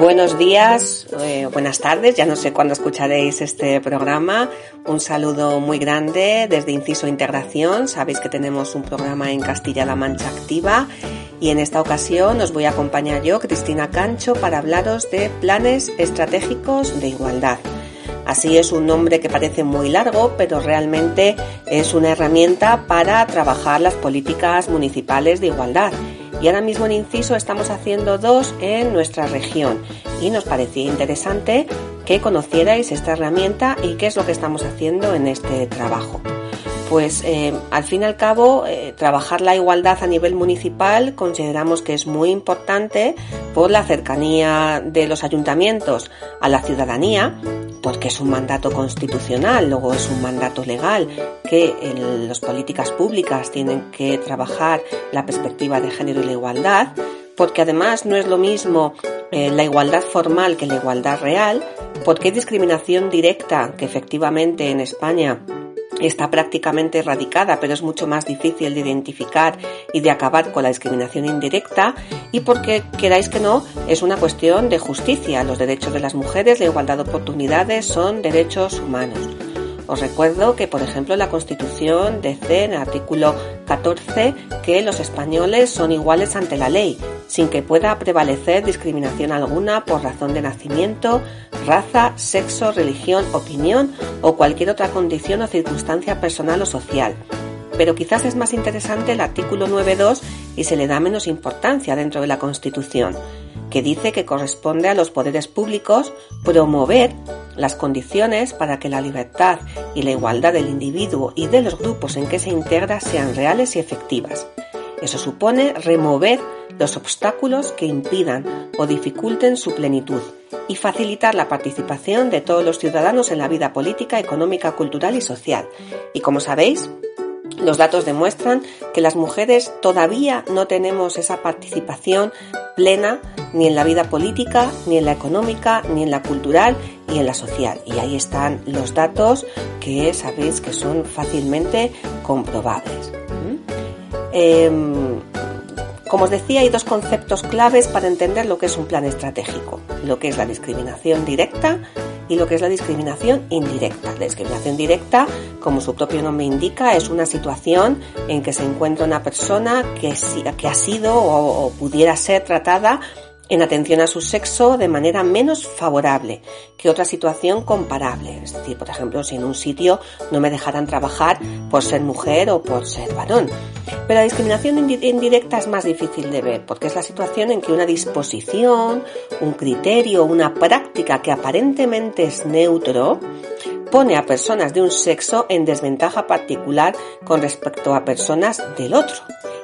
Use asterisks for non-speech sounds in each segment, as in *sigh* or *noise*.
Buenos días, eh, buenas tardes, ya no sé cuándo escucharéis este programa. Un saludo muy grande desde Inciso Integración. Sabéis que tenemos un programa en Castilla-La Mancha Activa y en esta ocasión os voy a acompañar yo, Cristina Cancho, para hablaros de planes estratégicos de igualdad. Así es un nombre que parece muy largo, pero realmente es una herramienta para trabajar las políticas municipales de igualdad y ahora mismo en Inciso estamos haciendo dos en nuestra región y nos parecía interesante que conocierais esta herramienta y qué es lo que estamos haciendo en este trabajo. Pues eh, al fin y al cabo, eh, trabajar la igualdad a nivel municipal consideramos que es muy importante por la cercanía de los ayuntamientos a la ciudadanía porque es un mandato constitucional, luego es un mandato legal que en las políticas públicas tienen que trabajar la perspectiva de género y la igualdad, porque además no es lo mismo eh, la igualdad formal que la igualdad real, porque hay discriminación directa que efectivamente en España está prácticamente erradicada, pero es mucho más difícil de identificar y de acabar con la discriminación indirecta y porque queráis que no, es una cuestión de justicia. Los derechos de las mujeres, la igualdad de oportunidades son derechos humanos. Os recuerdo que, por ejemplo, la Constitución dice en el artículo 14 que los españoles son iguales ante la ley, sin que pueda prevalecer discriminación alguna por razón de nacimiento, raza, sexo, religión, opinión o cualquier otra condición o circunstancia personal o social. Pero quizás es más interesante el artículo 9.2 y se le da menos importancia dentro de la Constitución, que dice que corresponde a los poderes públicos promover las condiciones para que la libertad y la igualdad del individuo y de los grupos en que se integra sean reales y efectivas. Eso supone remover los obstáculos que impidan o dificulten su plenitud y facilitar la participación de todos los ciudadanos en la vida política, económica, cultural y social. Y como sabéis, los datos demuestran que las mujeres todavía no tenemos esa participación plena ni en la vida política, ni en la económica, ni en la cultural y en la social. Y ahí están los datos que sabéis que son fácilmente comprobables. Em, como os decía, hay dos conceptos claves para entender lo que es un plan estratégico, lo que es la discriminación directa y lo que es la discriminación indirecta. La discriminación directa, como su propio nombre indica, es una situación en que se encuentra una persona que, que ha sido o pudiera ser tratada en atención a su sexo de manera menos favorable que otra situación comparable. Es decir, por ejemplo, si en un sitio no me dejaran trabajar por ser mujer o por ser varón. Pero la discriminación indirecta es más difícil de ver porque es la situación en que una disposición, un criterio, una práctica que aparentemente es neutro, pone a personas de un sexo en desventaja particular con respecto a personas del otro.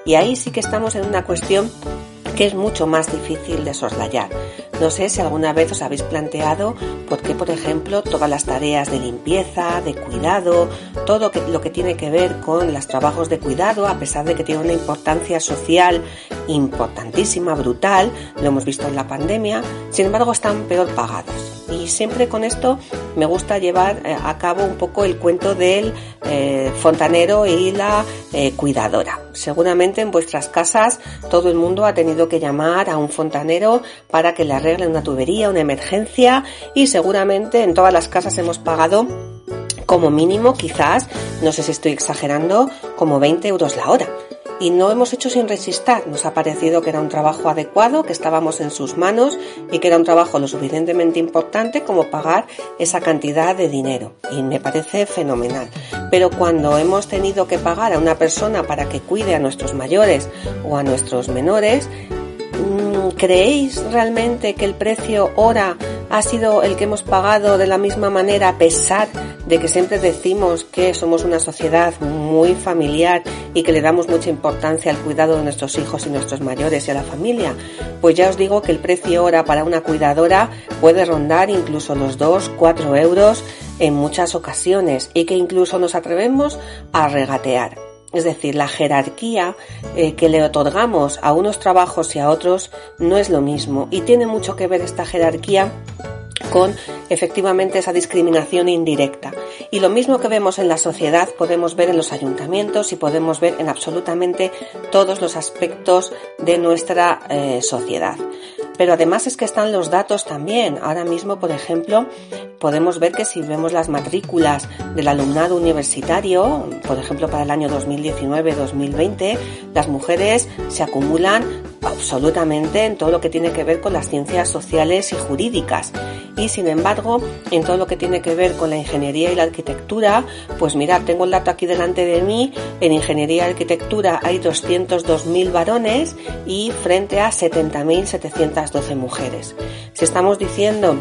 Y ahí sí que estamos en una cuestión que es mucho más difícil de soslayar. No sé si alguna vez os habéis planteado por qué, por ejemplo, todas las tareas de limpieza, de cuidado, todo lo que tiene que ver con los trabajos de cuidado, a pesar de que tiene una importancia social importantísima, brutal, lo hemos visto en la pandemia, sin embargo están peor pagadas. Y siempre con esto me gusta llevar eh, a cabo un poco el cuento del eh, fontanero y la eh, cuidadora. Seguramente en vuestras casas todo el mundo ha tenido que llamar a un fontanero para que le arregle una tubería, una emergencia y seguramente en todas las casas hemos pagado como mínimo quizás, no sé si estoy exagerando, como 20 euros la hora y no hemos hecho sin resistir. Nos ha parecido que era un trabajo adecuado, que estábamos en sus manos y que era un trabajo lo suficientemente importante como pagar esa cantidad de dinero. Y me parece fenomenal. Pero cuando hemos tenido que pagar a una persona para que cuide a nuestros mayores o a nuestros menores, mm, ¿creéis realmente que el precio hora ha sido el que hemos pagado de la misma manera a pesar de que siempre decimos que somos una sociedad muy familiar y que le damos mucha importancia al cuidado de nuestros hijos y nuestros mayores y a la familia, pues ya os digo que el precio hora para una cuidadora puede rondar incluso los 2, 4 euros en muchas ocasiones y que incluso nos atrevemos a regatear. Es decir, la jerarquía eh, que le otorgamos a unos trabajos y a otros no es lo mismo y tiene mucho que ver esta jerarquía con efectivamente esa discriminación indirecta. Y lo mismo que vemos en la sociedad podemos ver en los ayuntamientos y podemos ver en absolutamente todos los aspectos de nuestra eh, sociedad. Pero además es que están los datos también. Ahora mismo, por ejemplo, podemos ver que si vemos las matrículas del alumnado universitario, por ejemplo, para el año 2019-2020, las mujeres se acumulan absolutamente en todo lo que tiene que ver con las ciencias sociales y jurídicas. Y sin embargo, en todo lo que tiene que ver con la ingeniería y la arquitectura, pues mirad, tengo el dato aquí delante de mí, en ingeniería y arquitectura hay 202.000 varones y frente a 70.712 mujeres. Si estamos diciendo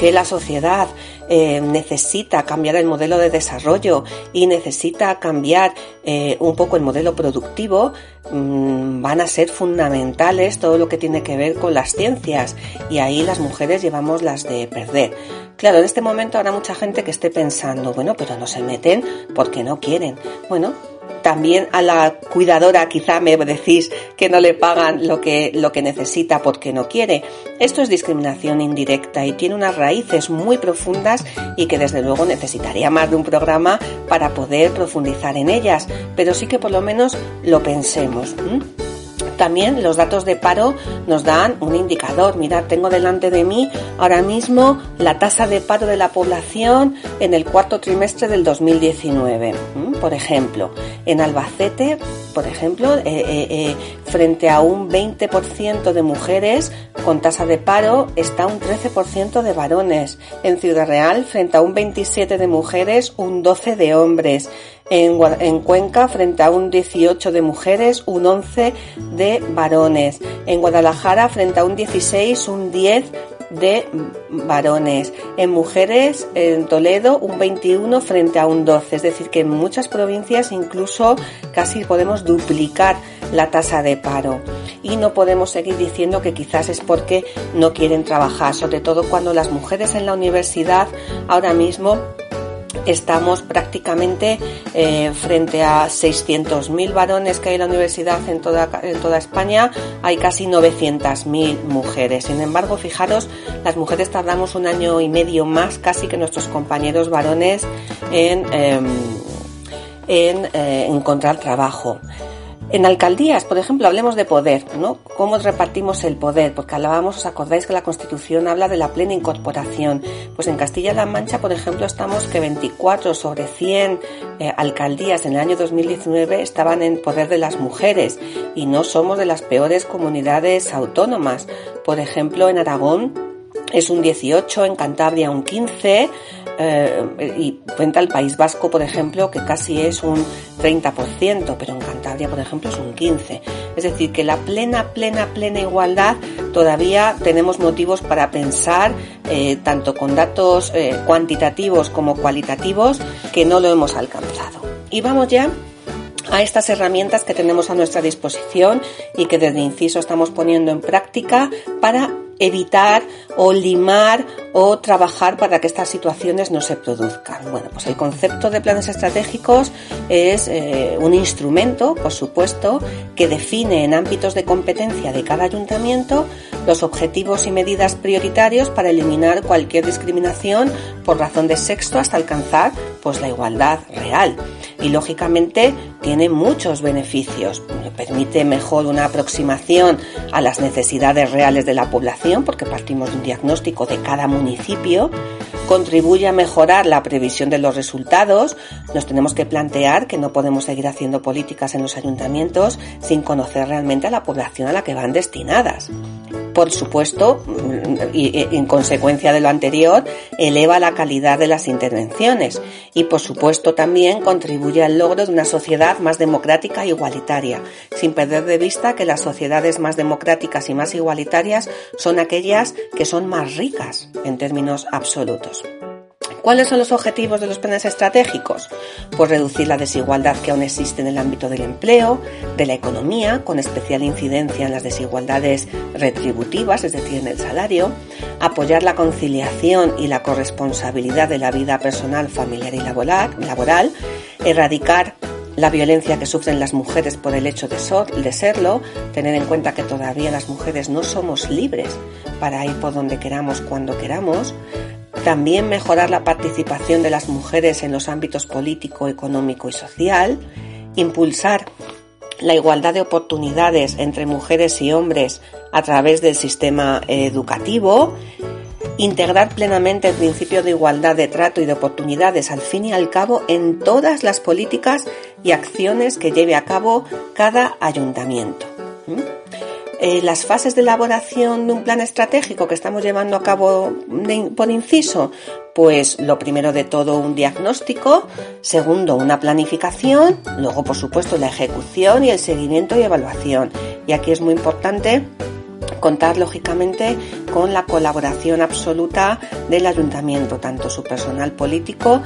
que la sociedad eh, necesita cambiar el modelo de desarrollo y necesita cambiar eh, un poco el modelo productivo, mm, van a ser fundamentales todo lo que tiene que ver con las ciencias y ahí las mujeres llevamos las de perder. Claro, en este momento habrá mucha gente que esté pensando, bueno, pero no se meten porque no quieren. Bueno, también a la cuidadora quizá me decís que no le pagan lo que, lo que necesita porque no quiere. Esto es discriminación indirecta y tiene unas raíces muy profundas y que desde luego necesitaría más de un programa para poder profundizar en ellas, pero sí que por lo menos lo pensemos. También los datos de paro nos dan un indicador. Mirad, tengo delante de mí ahora mismo la tasa de paro de la población en el cuarto trimestre del 2019. Por ejemplo, en Albacete, por ejemplo, eh, eh, eh, frente a un 20% de mujeres con tasa de paro, está un 13% de varones. En Ciudad Real, frente a un 27% de mujeres, un 12% de hombres. En, en, Cuenca, frente a un 18 de mujeres, un 11 de varones. En Guadalajara, frente a un 16, un 10 de varones. En mujeres, en Toledo, un 21 frente a un 12. Es decir, que en muchas provincias incluso casi podemos duplicar la tasa de paro. Y no podemos seguir diciendo que quizás es porque no quieren trabajar, sobre todo cuando las mujeres en la universidad ahora mismo estamos prácticamente eh, frente a 600.000 varones que hay en la universidad en toda, en toda España, hay casi 900.000 mujeres. Sin embargo, fijaros, las mujeres tardamos un año y medio más casi que nuestros compañeros varones en, em, en eh, encontrar trabajo. En alcaldías, por ejemplo, hablemos de poder, ¿no? ¿Cómo repartimos el poder? Porque hablábamos, os acordáis que la Constitución habla de la plena incorporación. Pues en Castilla-La Mancha, por ejemplo, estamos que 24 sobre 100 eh, alcaldías en el año 2019 estaban en poder de las mujeres y no somos de las peores comunidades autónomas. Por ejemplo, en Aragón es un 18, en Cantabria un 15, eh, y cuenta el País Vasco, por ejemplo, que casi es un 30%, pero en Cantabria, por ejemplo, es un 15%. Es decir, que la plena, plena, plena igualdad todavía tenemos motivos para pensar, eh, tanto con datos eh, cuantitativos como cualitativos, que no lo hemos alcanzado. Y vamos ya a estas herramientas que tenemos a nuestra disposición y que desde Inciso estamos poniendo en práctica para evitar o limar o trabajar para que estas situaciones no se produzcan. Bueno, pues el concepto de planes estratégicos es eh, un instrumento, por supuesto, que define en ámbitos de competencia de cada ayuntamiento los objetivos y medidas prioritarios para eliminar cualquier discriminación por razón de sexo hasta alcanzar pues la igualdad real. Y lógicamente tiene muchos beneficios. Permite mejor una aproximación a las necesidades reales de la población porque partimos de un diagnóstico de cada municipio contribuye a mejorar la previsión de los resultados, nos tenemos que plantear que no podemos seguir haciendo políticas en los ayuntamientos sin conocer realmente a la población a la que van destinadas. Por supuesto, y en consecuencia de lo anterior, eleva la calidad de las intervenciones y por supuesto también contribuye al logro de una sociedad más democrática e igualitaria, sin perder de vista que las sociedades más democráticas y más igualitarias son aquellas que son más ricas en términos absolutos. ¿Cuáles son los objetivos de los planes estratégicos? Pues reducir la desigualdad que aún existe en el ámbito del empleo, de la economía, con especial incidencia en las desigualdades retributivas, es decir, en el salario, apoyar la conciliación y la corresponsabilidad de la vida personal, familiar y laboral, erradicar la violencia que sufren las mujeres por el hecho de, de, serlo, tener en cuenta que todavía las mujeres no somos libres para ir por donde queramos, cuando queramos, también mejorar la participación de las mujeres en los ámbitos político, económico y social, impulsar la igualdad de oportunidades entre mujeres y hombres a través del sistema educativo, integrar plenamente el principio de igualdad de trato y de oportunidades al fin y al cabo en todas las políticas y acciones que lleve a cabo cada ayuntamiento. Eh, las fases de elaboración de un plan estratégico que estamos llevando a cabo por inciso, pues lo primero de todo un diagnóstico, segundo una planificación, luego por supuesto la ejecución y el seguimiento y evaluación. Y aquí es muy importante contar lógicamente con la colaboración absoluta del ayuntamiento, tanto su personal político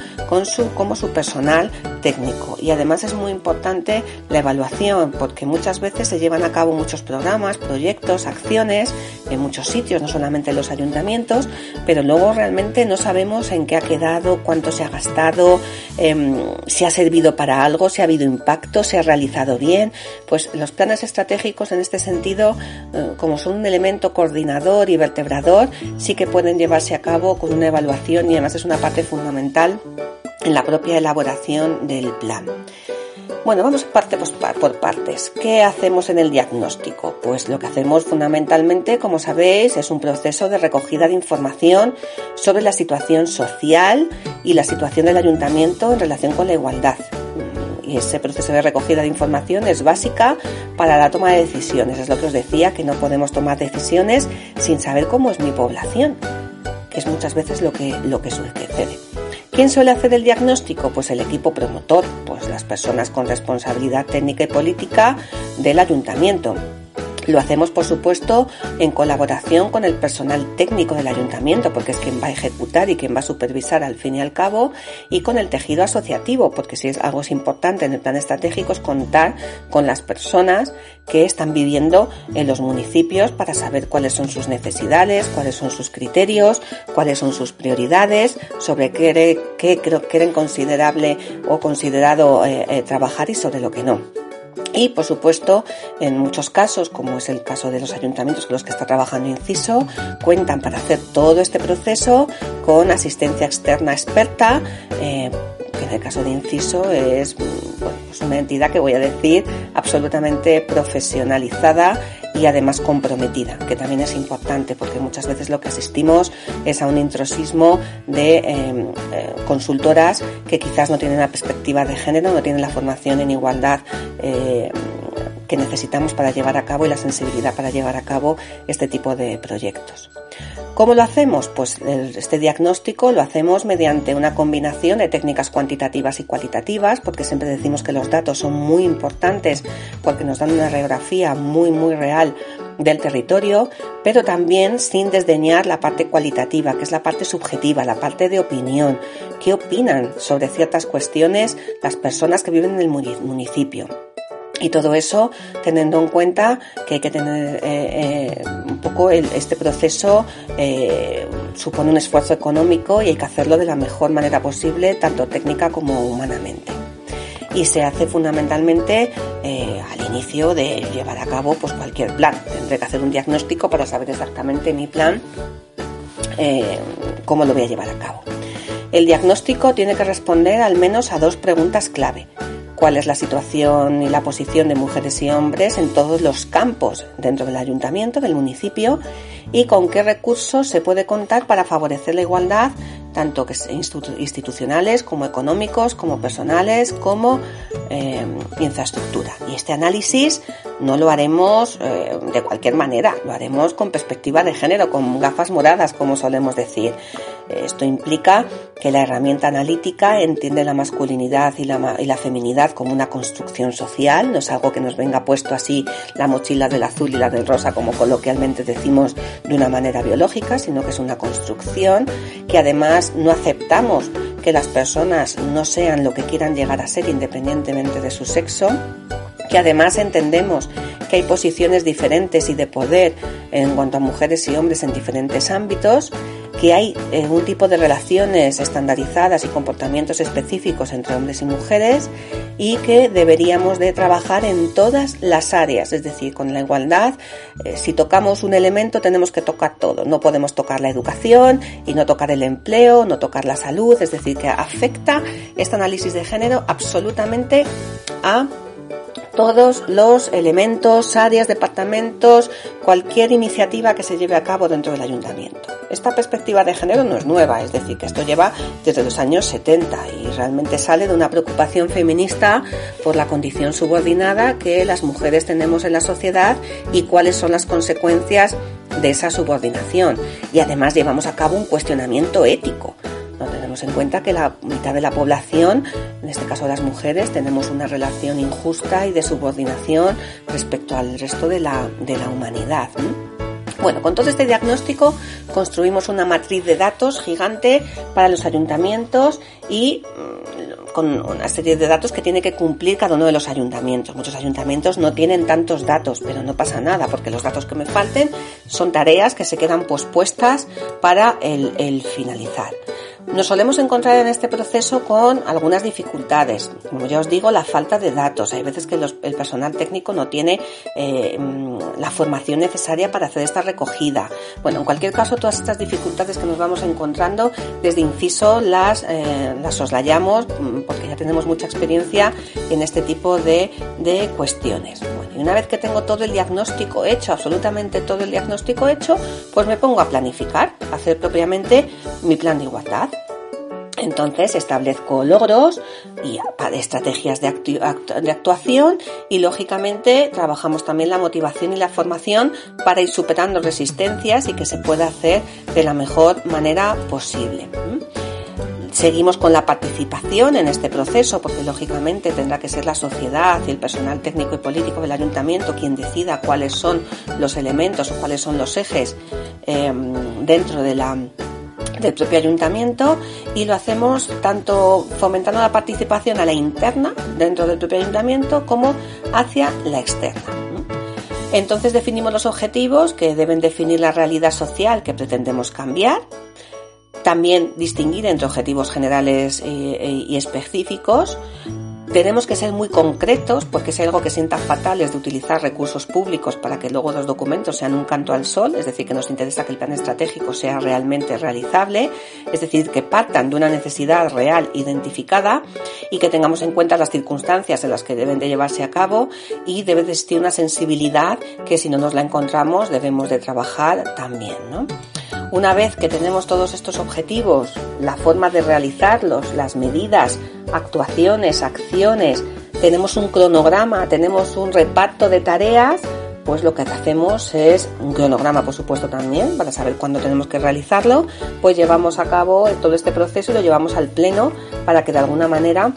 como su personal técnico. Y además es muy importante la evaluación, porque muchas veces se llevan a cabo muchos programas, proyectos, acciones en muchos sitios, no solamente en los ayuntamientos, pero luego realmente no sabemos en qué ha quedado, cuánto se ha gastado, em, si ha servido para algo, si ha habido impacto, si ha realizado bien. Pues los planes estratégicos en este sentido, eh, como son un elemento coordinador y vertebrador, sí que pueden llevarse a cabo con una evaluación y además es una parte fundamental en la propia elaboración del plan. Bueno, vamos parte por partes. ¿Qué hacemos en el diagnóstico? Pues lo que hacemos fundamentalmente, como sabéis, es un proceso de recogida de información sobre la situación social y la situación del ayuntamiento en relación con la igualdad. Y ese proceso de recogida de información es básica para la toma de decisiones. Es lo que os decía, que no podemos tomar decisiones sin saber cómo es mi población, que es muchas veces lo que, lo que sucede. ¿Quién suele hacer el diagnóstico? Pues el equipo promotor, pues las personas con responsabilidad técnica y política del ayuntamiento. Lo hacemos, por supuesto, en colaboración con el personal técnico del ayuntamiento, porque es quien va a ejecutar y quien va a supervisar al fin y al cabo, y con el tejido asociativo, porque si es algo es importante en el plan estratégico es contar con las personas que están viviendo en los municipios para saber cuáles son sus necesidades, cuáles son sus criterios, cuáles son sus prioridades, sobre qué, qué quieren considerable o considerado eh, eh, trabajar y sobre lo que no. Y, por supuesto, en muchos casos, como es el caso de los ayuntamientos con los que está trabajando Inciso, cuentan para hacer todo este proceso con asistencia externa experta, eh, que en el caso de Inciso es pues una entidad que voy a decir absolutamente profesionalizada y además comprometida, que también es importante porque muchas veces lo que asistimos es a un intrusismo de em, eh, consultoras que quizás no tienen la perspectiva de género, no tienen la formación en igualdad eh, que necesitamos para llevar a cabo y la sensibilidad para llevar a cabo este tipo de proyectos. ¿Cómo lo hacemos? Pues este diagnóstico lo hacemos mediante una combinación de técnicas cuantitativas y cualitativas, porque siempre decimos que los datos son muy importantes porque nos dan una radiografía muy, muy real del territorio, pero también sin desdeñar la parte cualitativa, que es la parte subjetiva, la parte de opinión. ¿Qué opinan sobre ciertas cuestiones las personas que viven en el municipio? Y todo eso teniendo en cuenta que hay que tener eh, eh, un poco este proceso eh, supone un esfuerzo económico y hay que hacerlo de la mejor manera posible, tanto técnica como humanamente. Y se hace fundamentalmente al inicio de llevar a cabo pues, cualquier plan. Tendré que hacer un diagnóstico para saber exactamente mi plan, cómo lo voy a llevar a cabo. El diagnóstico tiene que responder al menos a dos preguntas clave cuál es la situación y la posición de mujeres y hombres en todos los campos dentro del ayuntamiento, del municipio y con qué recursos se puede contar para favorecer la igualdad, tanto que institucionales como económicos, como personales, como eh, infraestructura. Y este análisis no lo haremos eh, de cualquier manera, lo haremos con perspectiva de género, con gafas moradas, como solemos decir. Esto implica que la herramienta analítica entiende la masculinidad y la, y la, feminidad como una construcción social, no es algo que nos venga puesto así la mochila del azul y la del rosa, como coloquialmente decimos de una manera biológica, sino que es una construcción que además no aceptamos que las personas no sean lo que quieran llegar a ser independientemente de su sexo, que además entendemos que hay posiciones diferentes y de poder en cuanto a mujeres y hombres en diferentes ámbitos, que hay eh, un tipo de relaciones estandarizadas y comportamientos específicos entre hombres y mujeres y que deberíamos de trabajar en todas las áreas, es decir, con la igualdad, eh, si tocamos un elemento tenemos que tocar todo, no podemos tocar la educación y no tocar el empleo, no tocar la salud, es decir, que afecta este análisis de género absolutamente a todos los elementos, áreas, departamentos, cualquier iniciativa que se lleve a cabo dentro del ayuntamiento. Esta perspectiva de género no es nueva, es decir, que esto lleva desde los años 70 y realmente sale de una preocupación feminista por la condición subordinada que las mujeres tenemos en la sociedad y cuáles son las consecuencias de esa subordinación. Y además llevamos a cabo un cuestionamiento ético tenemos en cuenta que la mitad de la población, en este caso las mujeres, tenemos una relación injusta y de subordinación respecto al resto de la, de la humanidad. Bueno, con todo este diagnóstico construimos una matriz de datos gigante para los ayuntamientos y mm, con una serie de datos que tiene que cumplir cada uno de los ayuntamientos. Muchos ayuntamientos no tienen tantos datos, pero no pasa nada porque los datos que me falten son tareas que se quedan pospuestas para el, el finalizar. Nos solemos encontrar en este proceso con algunas dificultades. Como ya os digo, la falta de datos. Hay veces que el personal técnico no tiene eh, mm, la formación necesaria para hacer esta recogida. Bueno, en cualquier caso, todas estas dificultades que nos vamos encontrando, desde inciso las, eh, las soslayamos mm, porque ya tenemos mucha experiencia en este tipo de, de cuestiones. Bueno, y una vez que tengo todo el diagnóstico hecho, absolutamente todo el diagnóstico hecho, pues me pongo a planificar, a hacer propiamente mi plan de igualdad. Entonces establezco logros y estrategias de, actuación y lógicamente trabajamos también la motivación y la formación para ir superando resistencias y que se pueda hacer de la mejor manera posible. Seguimos con la participación en este proceso porque lógicamente tendrá que ser la sociedad y el personal técnico y político del ayuntamiento quien decida cuáles son los elementos o cuáles son los ejes em, dentro de la del propio ayuntamiento y lo hacemos tanto fomentando la participación a la interna dentro del propio ayuntamiento como hacia la externa. Entonces definimos los objetivos que deben definir la realidad social que pretendemos cambiar. También distinguir entre objetivos generales eh, eh, y específicos tenemos que ser muy concretos porque es algo que sienta fatal es de utilizar recursos públicos para que luego los documentos sean un canto al sol, es decir, que nos interesa que el plan estratégico sea realmente realizable, es decir, que partan de una necesidad real identificada y que tengamos en cuenta las circunstancias en las que deben de llevarse a cabo y debe de existir una sensibilidad que si no nos la encontramos debemos de trabajar también, ¿no? Una vez que tenemos todos estos objetivos, la forma de realizarlos, las medidas, actuaciones, acciones, tenemos un cronograma, tenemos un reparto de tareas, pues lo que hacemos es un cronograma, por supuesto, también, para saber cuándo tenemos que realizarlo, pues llevamos a cabo todo este proceso y lo llevamos al pleno para que de alguna manera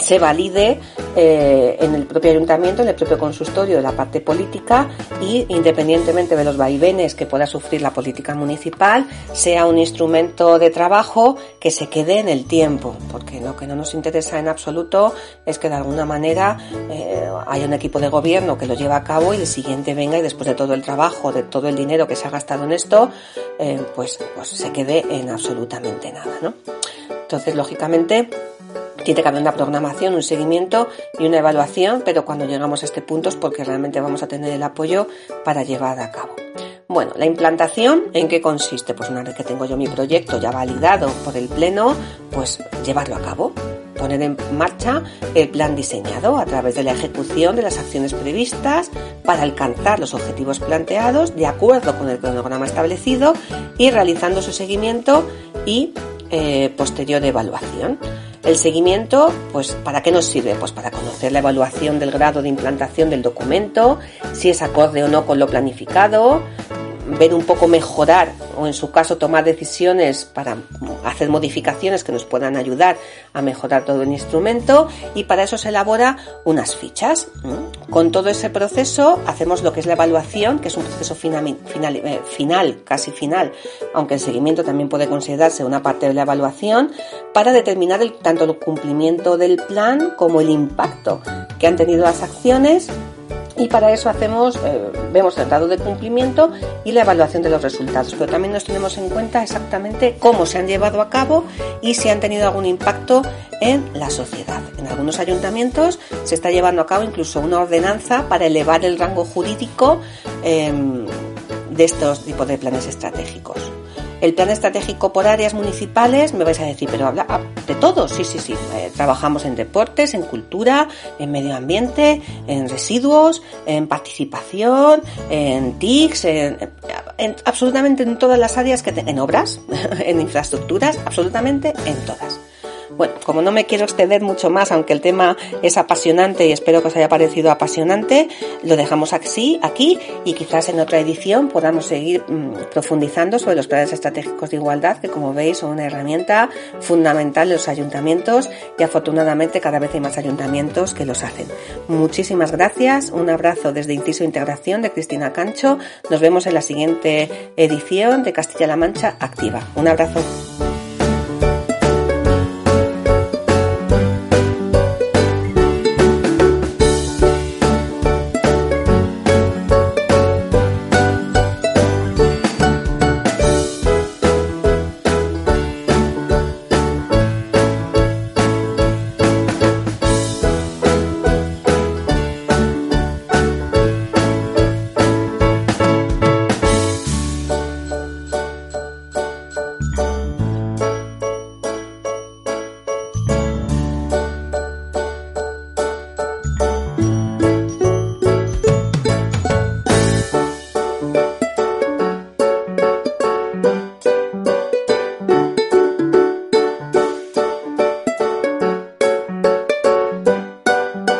se valide eh, en el propio ayuntamiento, en el propio consultorio de la parte política y independientemente de los vaivenes que pueda sufrir la política municipal, sea un instrumento de trabajo que se quede en el tiempo, porque lo que no nos interesa en absoluto es que de alguna manera eh, haya un equipo de gobierno que lo lleva a cabo y el siguiente venga y después de todo el trabajo, de todo el dinero que se ha gastado en esto, eh, pues, pues se quede en absolutamente nada, ¿no? Entonces, lógicamente, tiene que haber una programación, un seguimiento y una evaluación, pero cuando llegamos a este punto es porque realmente vamos a tener el apoyo para llevar a cabo. Bueno, la implantación, ¿en qué consiste? Pues una vez que tengo yo mi proyecto ya validado por el Pleno, pues llevarlo a cabo, poner en marcha el plan diseñado a través de la ejecución de las acciones previstas para alcanzar los objetivos planteados de acuerdo con el cronograma establecido y realizando su seguimiento y eh, posterior evaluación. El seguimiento, pues, ¿para qué nos sirve? Pues para conocer la evaluación del grado de implantación del documento, si es acorde o no con lo planificado, ver un poco mejorar o en su caso tomar decisiones para hacer modificaciones que nos puedan ayudar a mejorar todo el instrumento y para eso se elabora unas fichas. Con todo ese proceso hacemos lo que es la evaluación, que es un proceso eh, final, casi final, aunque el seguimiento también puede considerarse una parte de la evaluación, para determinar tanto el cumplimiento del plan como el impacto que han tenido las acciones y para eso hacemos, eh, vemos el grado de cumplimiento y la evaluación de los resultados, pero también nos tenemos en cuenta exactamente cómo se han llevado a cabo y si han tenido algún impacto en la sociedad. En algunos ayuntamientos se está llevando a cabo incluso una ordenanza para elevar el rango jurídico em, de estos tipos de planes estratégicos. El plan estratégico por áreas municipales, me vais a decir, pero habla ah, de todo, sí, sí, sí. Eh, trabajamos en deportes, en cultura, en medio ambiente, en residuos, en participación, en TICs, en, absolutamente en todas las áreas que en obras, *laughs* en infraestructuras, absolutamente en todas. Bueno, como no me quiero extender mucho más, aunque el tema es apasionante y espero que os haya parecido apasionante, lo dejamos así, aquí y quizás en otra edición podamos seguir mm, profundizando sobre los planes estratégicos de igualdad, que como veis son una herramienta fundamental de los ayuntamientos y afortunadamente cada vez hay más ayuntamientos que los hacen. Muchísimas gracias, un abrazo desde Inciso Integración de Cristina Cancho, nos vemos en la siguiente edición de Castilla-La Mancha Activa. Un abrazo.